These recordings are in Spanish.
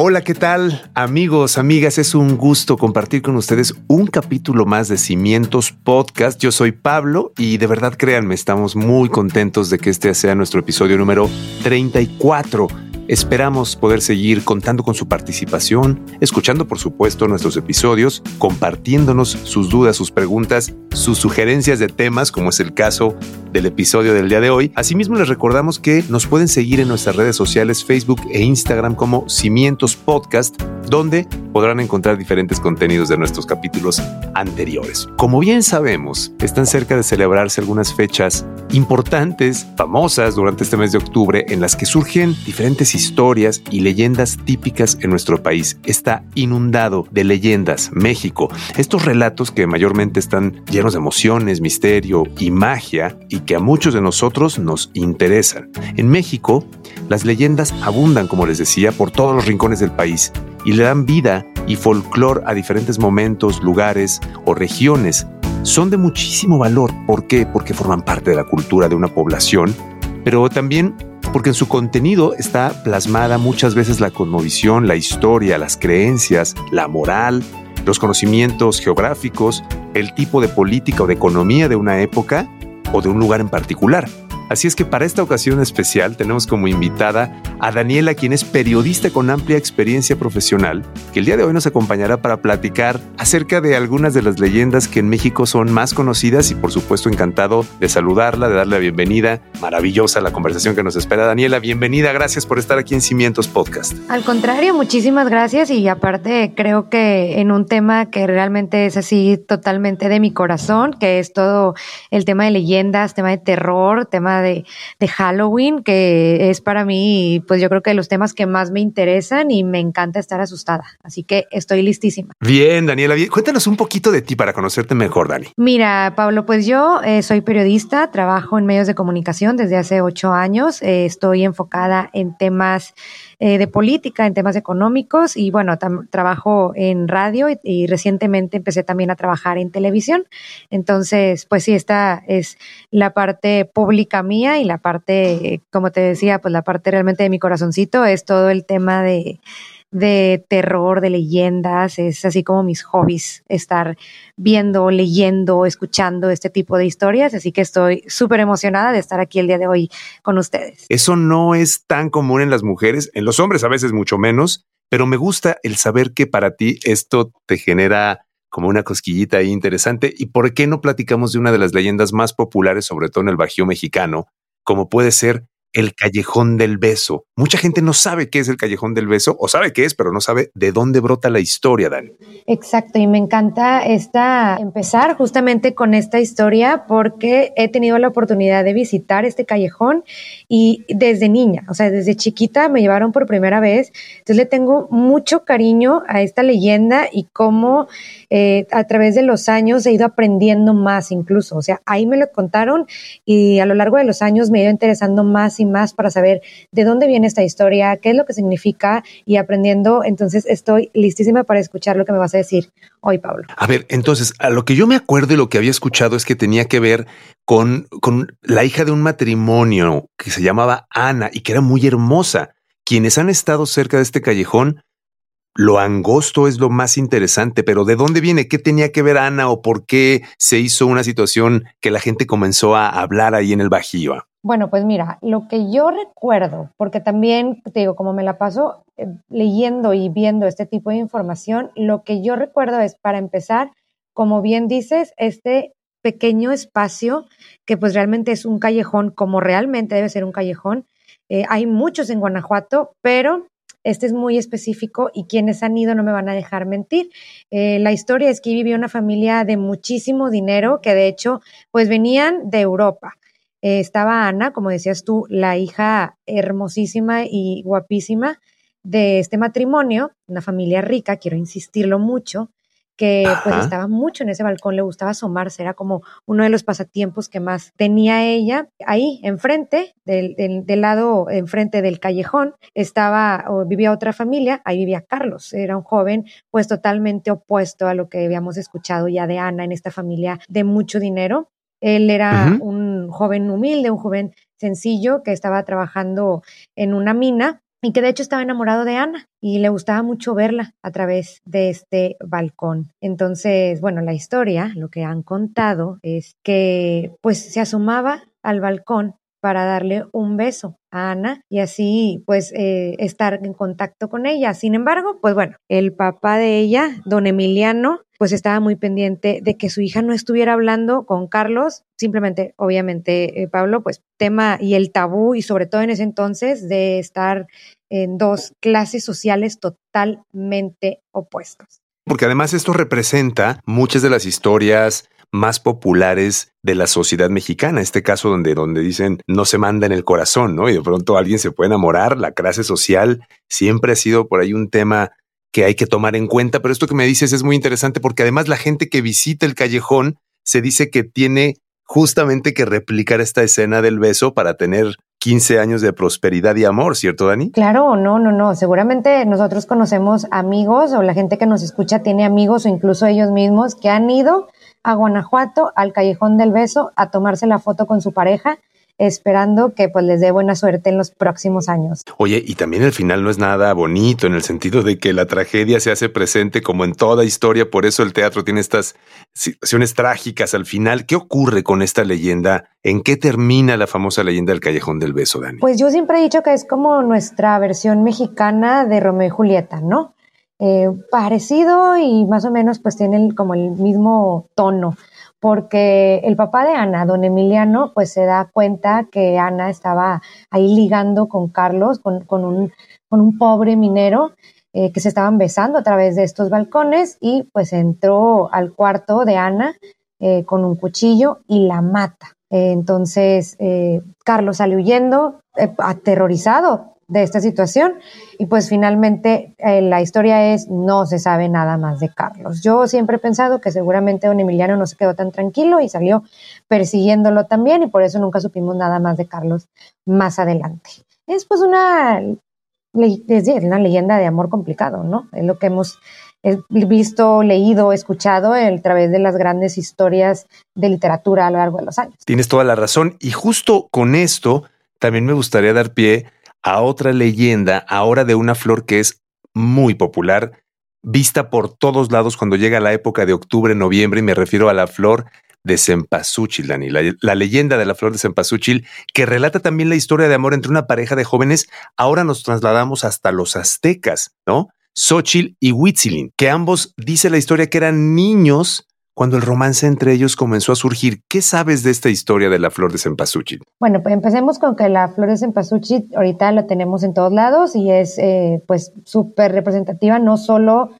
Hola, ¿qué tal? Amigos, amigas, es un gusto compartir con ustedes un capítulo más de Cimientos Podcast. Yo soy Pablo y de verdad créanme, estamos muy contentos de que este sea nuestro episodio número 34 Esperamos poder seguir contando con su participación, escuchando por supuesto nuestros episodios, compartiéndonos sus dudas, sus preguntas, sus sugerencias de temas, como es el caso del episodio del día de hoy. Asimismo les recordamos que nos pueden seguir en nuestras redes sociales Facebook e Instagram como Cimientos Podcast, donde podrán encontrar diferentes contenidos de nuestros capítulos anteriores. Como bien sabemos, están cerca de celebrarse algunas fechas importantes, famosas durante este mes de octubre, en las que surgen diferentes historias y leyendas típicas en nuestro país. Está inundado de leyendas México. Estos relatos que mayormente están llenos de emociones, misterio y magia y que a muchos de nosotros nos interesan. En México, las leyendas abundan, como les decía, por todos los rincones del país y le dan vida y folclore a diferentes momentos, lugares o regiones. Son de muchísimo valor. ¿Por qué? Porque forman parte de la cultura de una población, pero también porque en su contenido está plasmada muchas veces la cosmovisión, la historia, las creencias, la moral, los conocimientos geográficos, el tipo de política o de economía de una época o de un lugar en particular. Así es que para esta ocasión especial tenemos como invitada a Daniela, quien es periodista con amplia experiencia profesional, que el día de hoy nos acompañará para platicar acerca de algunas de las leyendas que en México son más conocidas y por supuesto encantado de saludarla, de darle la bienvenida. Maravillosa la conversación que nos espera. Daniela, bienvenida, gracias por estar aquí en Cimientos Podcast. Al contrario, muchísimas gracias y aparte creo que en un tema que realmente es así totalmente de mi corazón, que es todo el tema de leyendas, tema de terror, tema de, Halloween, que es para mí, pues yo creo que los temas que más me interesan y me encanta estar asustada. Así que estoy listísima. Bien, Daniela, cuéntanos un poquito de ti para conocerte mejor, Dani. Mira, Pablo, pues yo eh, soy periodista, trabajo en medios de comunicación desde hace ocho años, eh, estoy enfocada en temas eh, de política, en temas económicos y bueno, trabajo en radio y, recientemente empecé también a trabajar en televisión. Entonces, pues sí, esta es la parte pública mía y la parte, como te decía, pues la parte realmente de mi corazoncito es todo el tema de de terror, de leyendas, es así como mis hobbies, estar viendo, leyendo, escuchando este tipo de historias, así que estoy súper emocionada de estar aquí el día de hoy con ustedes. Eso no es tan común en las mujeres, en los hombres a veces mucho menos, pero me gusta el saber que para ti esto te genera como una cosquillita ahí interesante. ¿Y por qué no platicamos de una de las leyendas más populares, sobre todo en el Bajío mexicano, como puede ser el callejón del beso. Mucha gente no sabe qué es el callejón del beso o sabe qué es, pero no sabe de dónde brota la historia, Dani. Exacto, y me encanta esta empezar justamente con esta historia porque he tenido la oportunidad de visitar este callejón y desde niña, o sea, desde chiquita me llevaron por primera vez, entonces le tengo mucho cariño a esta leyenda y cómo eh, a través de los años he ido aprendiendo más incluso, o sea, ahí me lo contaron y a lo largo de los años me he ido interesando más y más para saber de dónde viene esta historia, qué es lo que significa y aprendiendo. Entonces estoy listísima para escuchar lo que me vas a decir hoy, Pablo. A ver, entonces, a lo que yo me acuerdo y lo que había escuchado es que tenía que ver con, con la hija de un matrimonio que se llamaba Ana y que era muy hermosa. Quienes han estado cerca de este callejón lo angosto es lo más interesante, pero ¿de dónde viene? ¿Qué tenía que ver Ana o por qué se hizo una situación que la gente comenzó a hablar ahí en el Bajío? Bueno, pues mira, lo que yo recuerdo, porque también te digo, como me la paso eh, leyendo y viendo este tipo de información, lo que yo recuerdo es, para empezar, como bien dices, este pequeño espacio que pues realmente es un callejón, como realmente debe ser un callejón. Eh, hay muchos en Guanajuato, pero este es muy específico y quienes han ido no me van a dejar mentir. Eh, la historia es que vivía una familia de muchísimo dinero que de hecho pues venían de Europa. Eh, estaba Ana, como decías tú, la hija hermosísima y guapísima de este matrimonio, una familia rica, quiero insistirlo mucho, que pues estaba mucho en ese balcón, le gustaba asomarse, era como uno de los pasatiempos que más tenía ella. Ahí, enfrente, del, del, lado enfrente del callejón, estaba o vivía otra familia, ahí vivía Carlos, era un joven pues totalmente opuesto a lo que habíamos escuchado ya de Ana en esta familia de mucho dinero. Él era un joven humilde, un joven sencillo que estaba trabajando en una mina y que de hecho estaba enamorado de Ana y le gustaba mucho verla a través de este balcón. Entonces, bueno, la historia, lo que han contado es que pues se asomaba al balcón para darle un beso a Ana y así pues eh, estar en contacto con ella. Sin embargo, pues bueno, el papá de ella, don Emiliano, pues estaba muy pendiente de que su hija no estuviera hablando con Carlos, simplemente, obviamente, eh, Pablo, pues tema y el tabú y sobre todo en ese entonces de estar en dos clases sociales totalmente opuestas. Porque además esto representa muchas de las historias más populares de la sociedad mexicana, este caso donde, donde dicen no se manda en el corazón, ¿no? Y de pronto alguien se puede enamorar, la clase social siempre ha sido por ahí un tema que hay que tomar en cuenta, pero esto que me dices es muy interesante porque además la gente que visita el callejón se dice que tiene justamente que replicar esta escena del beso para tener 15 años de prosperidad y amor, ¿cierto, Dani? Claro, no, no, no. Seguramente nosotros conocemos amigos o la gente que nos escucha tiene amigos o incluso ellos mismos que han ido a Guanajuato, al Callejón del Beso, a tomarse la foto con su pareja esperando que pues les dé buena suerte en los próximos años. Oye, y también el final no es nada bonito en el sentido de que la tragedia se hace presente como en toda historia, por eso el teatro tiene estas situaciones trágicas al final. ¿Qué ocurre con esta leyenda? ¿En qué termina la famosa leyenda del Callejón del Beso, Dani? Pues yo siempre he dicho que es como nuestra versión mexicana de Romeo y Julieta, ¿no? Eh, parecido y más o menos pues tiene como el mismo tono porque el papá de Ana, don Emiliano, pues se da cuenta que Ana estaba ahí ligando con Carlos, con, un, con un, pobre minero, eh, que se estaban besando a través de estos balcones y pues entró al cuarto de Ana eh, con un cuchillo y la mata. Entonces, Carlos sale huyendo, aterrorizado, de esta situación. Y pues finalmente eh, la historia es, no se sabe nada más de Carlos. Yo siempre he pensado que seguramente don Emiliano no se quedó tan tranquilo y salió persiguiéndolo también y por eso nunca supimos nada más de Carlos más adelante. Es pues una, una leyenda de amor complicado, ¿no? Es lo que hemos visto, leído, escuchado a través de las grandes historias de literatura a lo largo de los años. Tienes toda la razón. Y justo con esto, también me gustaría dar pie a otra leyenda, ahora de una flor que es muy popular, vista por todos lados cuando llega la época de octubre, noviembre, y me refiero a la flor de cempasúchil, Dani, la, leyenda de la flor de cempasúchil, que relata también la historia de amor entre una pareja de jóvenes. Ahora nos trasladamos hasta los aztecas, ¿no? Xochitl y Huitzilin, que ambos dice la historia que eran niños cuando el romance entre ellos comenzó a surgir. ¿Qué sabes de esta historia de la flor de cempasúchil? Bueno, pues empecemos con que la flor de cempasúchil ahorita la tenemos en todos lados y es eh, pues súper representativa no solo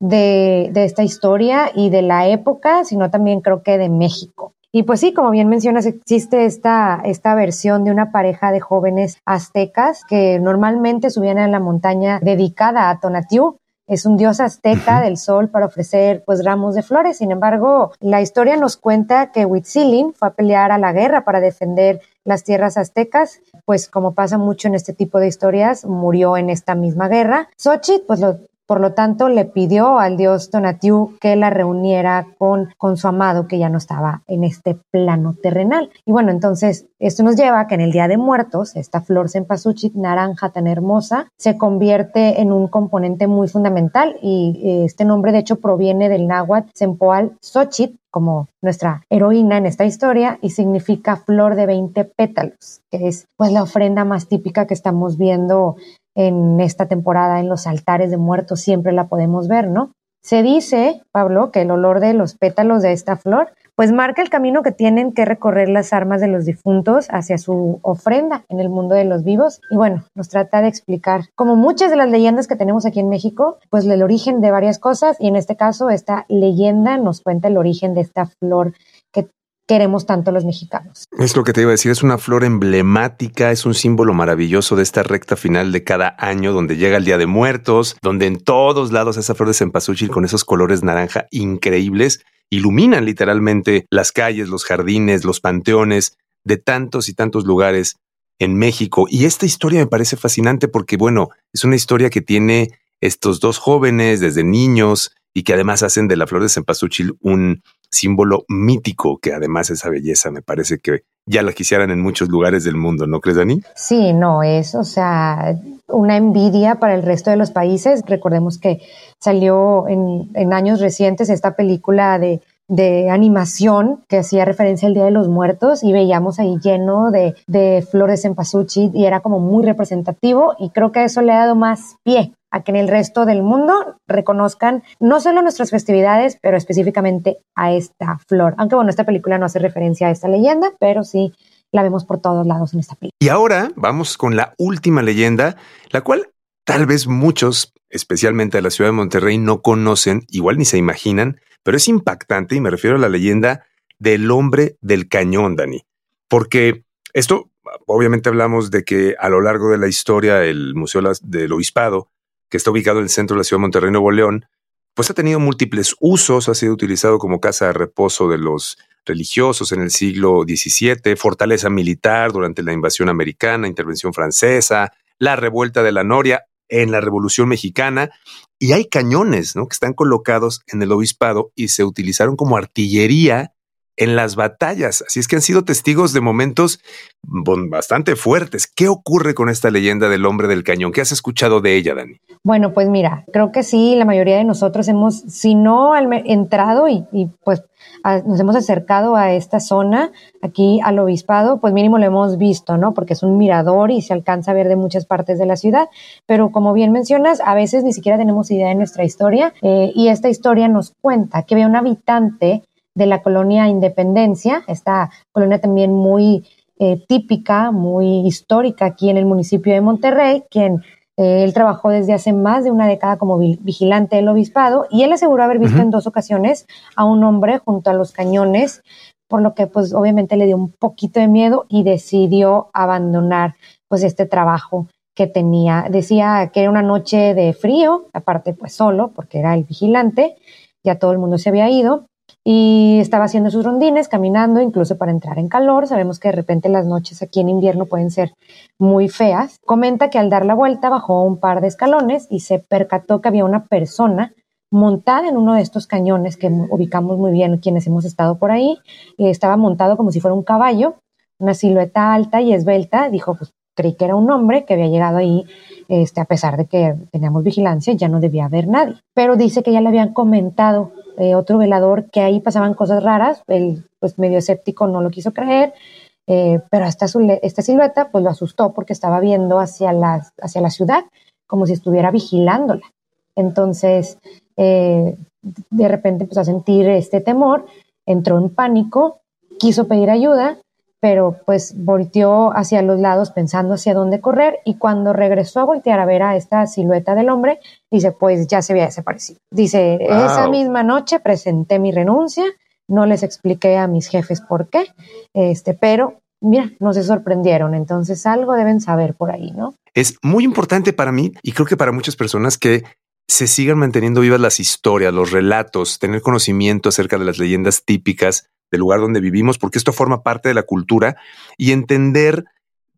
de, esta historia y de la época, sino también creo que de México. Y pues sí, como bien mencionas, existe esta, esta versión de una pareja de jóvenes aztecas que normalmente subían a la montaña dedicada a Tonatiuh es un dios azteca del sol para ofrecer pues ramos de flores. Sin embargo, la historia nos cuenta que Huitzilin fue a pelear a la guerra para defender las tierras aztecas, pues como pasa mucho en este tipo de historias, murió en esta misma guerra. Xochitl pues lo por lo tanto, le pidió al dios Tonatiuh que la reuniera con, con su amado que ya no estaba en este plano terrenal. Y bueno, entonces esto nos lleva a que en el Día de Muertos, esta flor cempasúchil naranja tan hermosa se convierte en un componente muy fundamental y eh, este nombre de hecho proviene del náhuatl Sempoal Xochitl, como nuestra heroína en esta historia y significa flor de 20 pétalos, que es pues la ofrenda más típica que estamos viendo en esta temporada en los altares de muertos siempre la podemos ver, ¿no? Se dice, Pablo, que el olor de los pétalos de esta flor pues marca el camino que tienen que recorrer las armas de los difuntos hacia su ofrenda en el mundo de los vivos. Y bueno, nos trata de explicar, como muchas de las leyendas que tenemos aquí en México, pues el origen de varias cosas y en este caso esta leyenda nos cuenta el origen de esta flor queremos tanto los mexicanos. Es lo que te iba a decir, es una flor emblemática, es un símbolo maravilloso de esta recta final de cada año donde llega el Día de Muertos, donde en todos lados esa flor de cempasúchil con esos colores naranja increíbles iluminan literalmente las calles, los jardines, los panteones de tantos y tantos lugares en México. Y esta historia me parece fascinante porque, bueno, es una historia que tiene estos dos jóvenes desde niños y que además hacen de la flor de cempasúchil un símbolo mítico, que además esa belleza me parece que ya la quisieran en muchos lugares del mundo, ¿no crees, Dani? Sí, no, es, o sea, una envidia para el resto de los países. Recordemos que salió en, en años recientes esta película de de animación que hacía referencia al Día de los Muertos y veíamos ahí lleno de, de flores en pasuchi y era como muy representativo y creo que eso le ha dado más pie a que en el resto del mundo reconozcan no solo nuestras festividades, pero específicamente a esta flor. Aunque bueno, esta película no hace referencia a esta leyenda, pero sí la vemos por todos lados en esta película. Y ahora vamos con la última leyenda, la cual tal vez muchos, especialmente de la ciudad de Monterrey, no conocen, igual ni se imaginan, pero es impactante y me refiero a la leyenda del hombre del cañón, Dani, porque esto, obviamente hablamos de que a lo largo de la historia el Museo del Obispado, que está ubicado en el centro de la ciudad de Monterrey, Nuevo León, pues ha tenido múltiples usos, ha sido utilizado como casa de reposo de los religiosos en el siglo XVII, fortaleza militar durante la invasión americana, intervención francesa, la revuelta de la Noria en la Revolución Mexicana y hay cañones, ¿no? Que están colocados en el obispado y se utilizaron como artillería en las batallas. Así es que han sido testigos de momentos bastante fuertes. ¿Qué ocurre con esta leyenda del hombre del cañón? ¿Qué has escuchado de ella, Dani? Bueno, pues mira, creo que sí, la mayoría de nosotros hemos, si no entrado y, pues nos hemos acercado a esta zona, aquí al obispado, pues mínimo lo hemos visto, ¿no? Porque es un mirador y se alcanza a ver de muchas partes de la ciudad, pero como bien mencionas, a veces ni siquiera tenemos idea de nuestra historia eh, y esta historia nos cuenta que había un habitante de la colonia Independencia, esta colonia también muy eh, típica, muy histórica aquí en el municipio de Monterrey, quien eh, él trabajó desde hace más de una década como vigilante del obispado y él aseguró haber visto en dos ocasiones a un hombre junto a los cañones, por lo que pues obviamente le dio un poquito de miedo y decidió abandonar pues este trabajo que tenía. Decía que era una noche de frío, aparte pues solo, porque era el vigilante, ya todo el mundo se había ido, y estaba haciendo sus rondines, caminando, incluso para entrar en calor. Sabemos que de repente las noches aquí en invierno pueden ser muy feas. Comenta que al dar la vuelta bajó un par de escalones y se percató que había una persona montada en uno de estos cañones que ubicamos muy bien quienes hemos estado por ahí. estaba montado como si fuera un caballo, una silueta alta y esbelta. Dijo, pues creí que era un hombre que había llegado ahí, este, a pesar de que teníamos vigilancia, ya no debía haber nadie. Pero dice que ya le habían comentado eh, otro velador que ahí pasaban cosas raras, el pues medio escéptico no lo quiso creer, eh, pero esta, esta silueta pues lo asustó porque estaba viendo hacia la, hacia la ciudad como si estuviera vigilándola. Entonces, eh, de repente empezó a sentir este temor, entró en pánico, quiso pedir ayuda, pero pues volteó hacia los lados pensando hacia dónde correr y cuando regresó a voltear a ver a esta silueta del hombre, dice, pues ya se había desaparecido. Dice, esa misma noche presenté mi renuncia, no les expliqué a mis jefes por qué, este, pero mira, no se sorprendieron, entonces algo deben saber por ahí, ¿no? Es muy importante para mí y creo que para muchas personas que se sigan manteniendo vivas las historias, los relatos, tener conocimiento acerca de las leyendas típicas del lugar donde vivimos, porque esto forma parte de la cultura y entender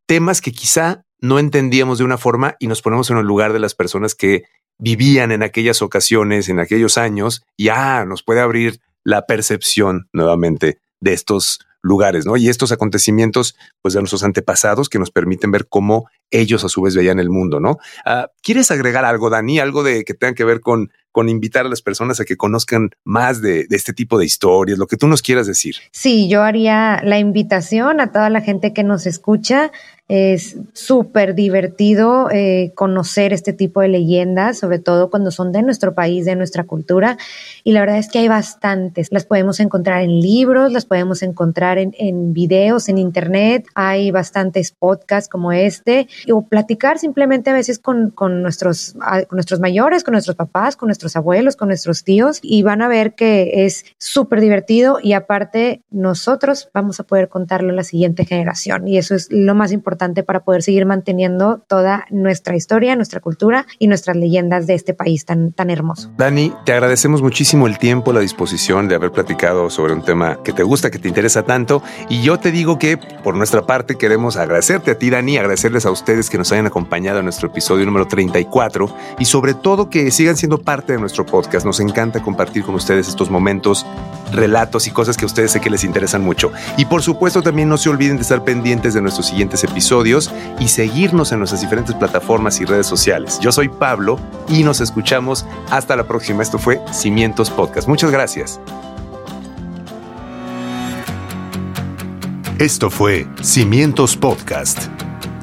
temas que quizá no entendíamos de una forma y nos ponemos en el lugar de las personas que vivían en aquellas ocasiones, en aquellos años, y ah, nos puede abrir la percepción nuevamente de estos lugares, ¿no? Y estos acontecimientos, pues de nuestros antepasados que nos permiten ver cómo ellos a su vez veían el mundo, ¿no? Ah, ¿Quieres agregar algo, Dani? Algo de que tenga que ver con con invitar a las personas a que conozcan más de, este tipo de historias, lo que tú nos quieras decir. Sí, yo haría la invitación a toda la gente que nos escucha. Es súper divertido eh, conocer este tipo de leyendas, sobre todo cuando son de nuestro país, de nuestra cultura. Y la verdad es que hay bastantes. Las podemos encontrar en libros, las podemos encontrar en, en videos, en internet. Hay bastantes podcasts como este. O platicar simplemente a veces con, con nuestros, con nuestros mayores, con nuestros papás, con nuestros abuelos, con nuestros tíos y van a ver que es súper divertido y aparte nosotros vamos a poder contarlo a la siguiente generación y eso es lo más importante para poder seguir manteniendo toda nuestra historia, nuestra cultura y nuestras leyendas de este país tan, tan hermoso. Dani, te agradecemos muchísimo el tiempo, la disposición de haber platicado sobre un tema que te gusta, que te interesa tanto y yo te digo que por nuestra parte queremos agradecerte a ti, Dani, agradecerles a ustedes que nos hayan acompañado en nuestro episodio número 34 y sobre todo que sigan siendo parte de nuestro podcast. Nos encanta compartir con ustedes estos momentos, relatos y cosas que a ustedes sé que les interesan mucho. Y por supuesto también no se olviden de estar pendientes de nuestros siguientes episodios y seguirnos en nuestras diferentes plataformas y redes sociales. Yo soy Pablo y nos escuchamos hasta la próxima. Esto fue Cimientos Podcast. Muchas gracias. Esto fue Cimientos Podcast